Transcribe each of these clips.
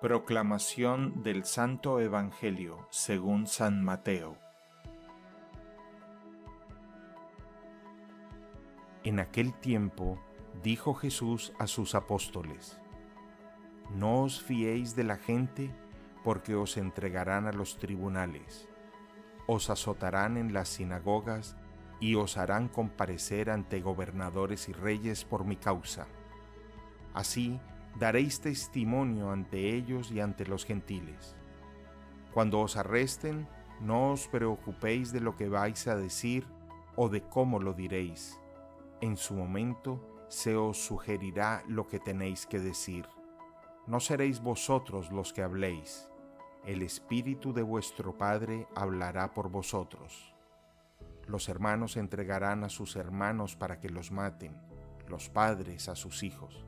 Proclamación del Santo Evangelio según San Mateo. En aquel tiempo dijo Jesús a sus apóstoles, No os fiéis de la gente porque os entregarán a los tribunales, os azotarán en las sinagogas y os harán comparecer ante gobernadores y reyes por mi causa. Así daréis testimonio ante ellos y ante los gentiles. Cuando os arresten, no os preocupéis de lo que vais a decir o de cómo lo diréis. En su momento se os sugerirá lo que tenéis que decir. No seréis vosotros los que habléis, el Espíritu de vuestro Padre hablará por vosotros. Los hermanos entregarán a sus hermanos para que los maten, los padres a sus hijos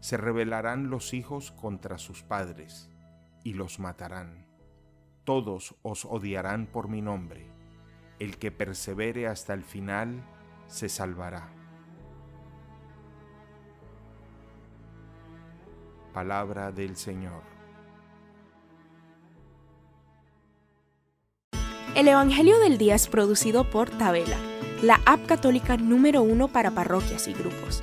se rebelarán los hijos contra sus padres y los matarán. Todos os odiarán por mi nombre. El que persevere hasta el final se salvará. Palabra del Señor. El Evangelio del Día es producido por Tabela, la app católica número uno para parroquias y grupos.